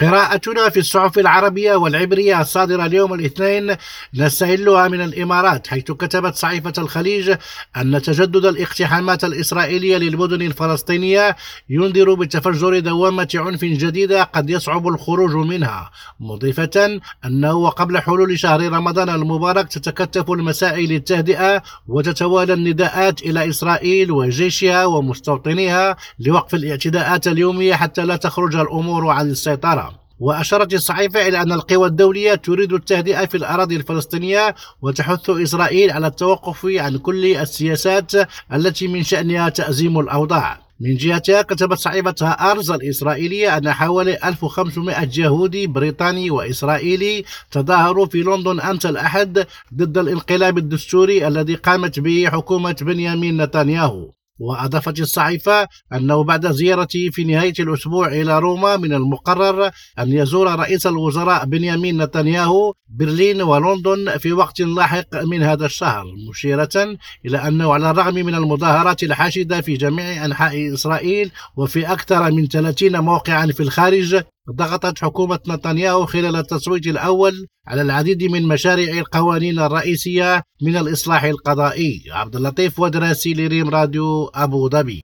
قراءتنا في الصحف العربية والعبرية الصادرة اليوم الاثنين نستهلها من الإمارات حيث كتبت صحيفة الخليج أن تجدد الاقتحامات الإسرائيلية للمدن الفلسطينية ينذر بتفجر دوامة عنف جديدة قد يصعب الخروج منها مضيفة أنه وقبل حلول شهر رمضان المبارك تتكتف المساعي للتهدئة وتتوالى النداءات إلى إسرائيل وجيشها ومستوطنيها لوقف الاعتداءات اليومية حتى لا تخرج الأمور عن السيطرة. وأشارت الصحيفة إلى أن القوى الدولية تريد التهدئة في الأراضي الفلسطينية وتحث إسرائيل على التوقف عن كل السياسات التي من شأنها تأزيم الأوضاع. من جهتها كتبت صحيفة أرز الإسرائيلية أن حوالي 1500 يهودي بريطاني وإسرائيلي تظاهروا في لندن أمس الأحد ضد الانقلاب الدستوري الذي قامت به حكومة بنيامين نتنياهو. وأضافت الصحيفة أنه بعد زيارته في نهاية الأسبوع إلى روما من المقرر أن يزور رئيس الوزراء بنيامين نتنياهو برلين ولندن في وقت لاحق من هذا الشهر مشيرة إلى أنه على الرغم من المظاهرات الحاشدة في جميع أنحاء إسرائيل وفي أكثر من 30 موقعا في الخارج ضغطت حكومة نتنياهو خلال التصويت الأول على العديد من مشاريع القوانين الرئيسية من الإصلاح القضائي. عبد اللطيف ودراسي لريم راديو أبو ظبي.